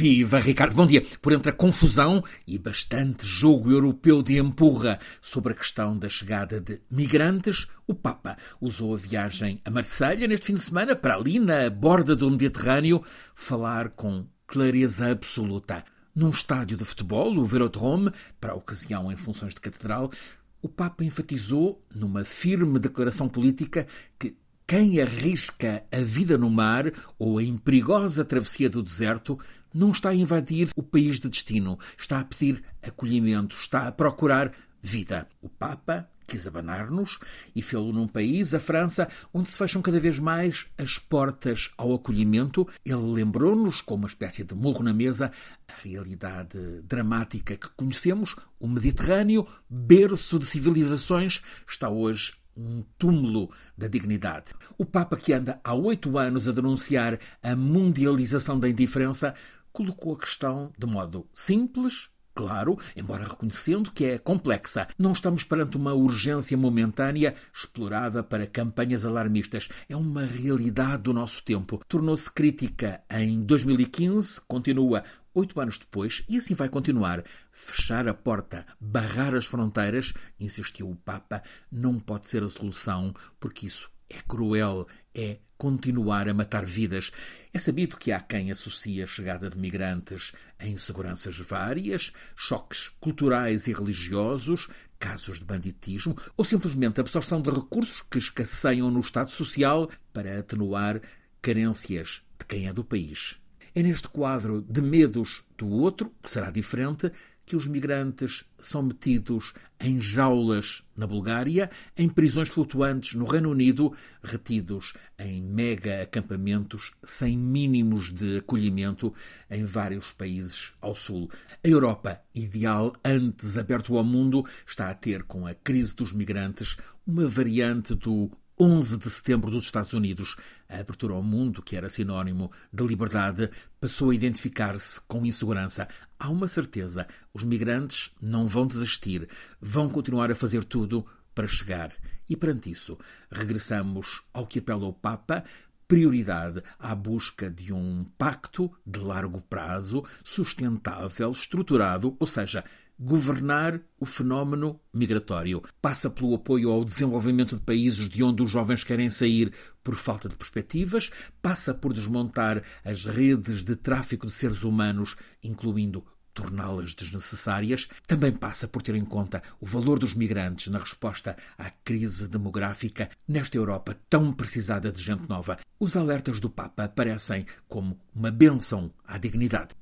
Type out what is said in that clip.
Viva Ricardo, bom dia. Por entre a confusão e bastante jogo europeu de empurra sobre a questão da chegada de migrantes, o Papa usou a viagem a Marselha neste fim de semana para ali na borda do Mediterrâneo falar com clareza absoluta. Num estádio de futebol, o Velodrome, para a ocasião em funções de catedral, o Papa enfatizou, numa firme declaração política, que quem arrisca a vida no mar ou em perigosa travessia do deserto não está a invadir o país de destino, está a pedir acolhimento, está a procurar vida. O Papa quis abanar-nos e fê-lo num país, a França, onde se fecham cada vez mais as portas ao acolhimento. Ele lembrou-nos, com uma espécie de morro na mesa, a realidade dramática que conhecemos. O Mediterrâneo, berço de civilizações, está hoje um túmulo da dignidade. O Papa, que anda há oito anos a denunciar a mundialização da indiferença, colocou a questão de modo simples, claro, embora reconhecendo que é complexa. Não estamos perante uma urgência momentânea explorada para campanhas alarmistas. É uma realidade do nosso tempo. Tornou-se crítica em 2015, continua oito anos depois, e assim vai continuar. Fechar a porta, barrar as fronteiras, insistiu o Papa, não pode ser a solução, porque isso é cruel, é continuar a matar vidas. É sabido que há quem associe a chegada de migrantes a inseguranças várias, choques culturais e religiosos, casos de banditismo ou simplesmente a absorção de recursos que escasseiam no Estado Social para atenuar carências de quem é do país. É neste quadro de medos do outro, que será diferente, que os migrantes são metidos em jaulas na Bulgária, em prisões flutuantes no Reino Unido, retidos em mega acampamentos sem mínimos de acolhimento em vários países ao sul. A Europa, ideal antes aberto ao mundo, está a ter com a crise dos migrantes uma variante do 11 de setembro dos Estados Unidos, a abertura ao mundo, que era sinónimo de liberdade, passou a identificar-se com insegurança. Há uma certeza: os migrantes não vão desistir, vão continuar a fazer tudo para chegar. E perante isso, regressamos ao que apela o Papa, prioridade à busca de um pacto de largo prazo, sustentável, estruturado, ou seja, Governar o fenómeno migratório passa pelo apoio ao desenvolvimento de países de onde os jovens querem sair por falta de perspectivas, passa por desmontar as redes de tráfico de seres humanos, incluindo torná-las desnecessárias, também passa por ter em conta o valor dos migrantes na resposta à crise demográfica nesta Europa tão precisada de gente nova. Os alertas do Papa aparecem como uma bênção à dignidade.